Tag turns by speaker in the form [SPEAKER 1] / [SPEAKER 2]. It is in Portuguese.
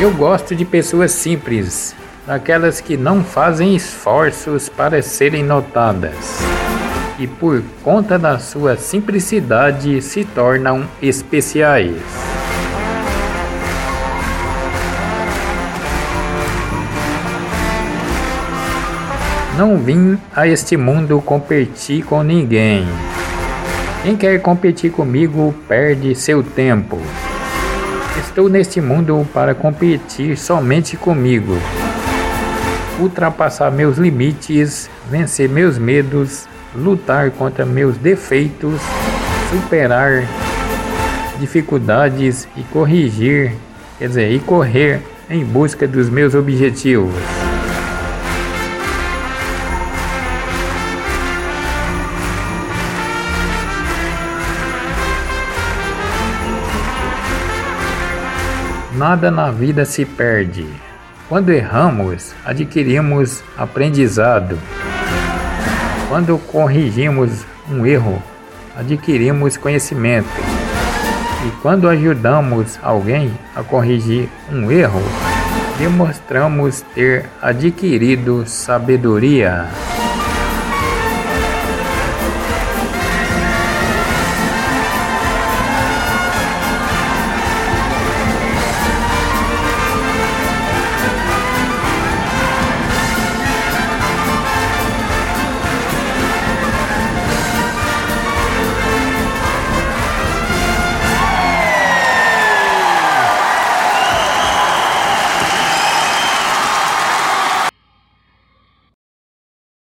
[SPEAKER 1] Eu gosto de pessoas simples, daquelas que não fazem esforços para serem notadas e, por conta da sua simplicidade, se tornam especiais. Não vim a este mundo competir com ninguém. Quem quer competir comigo perde seu tempo. Estou neste mundo para competir somente comigo, ultrapassar meus limites, vencer meus medos, lutar contra meus defeitos, superar dificuldades e corrigir, quer dizer, e correr em busca dos meus objetivos. Nada na vida se perde. Quando erramos, adquirimos aprendizado. Quando corrigimos um erro, adquirimos conhecimento. E quando ajudamos alguém a corrigir um erro, demonstramos ter adquirido sabedoria.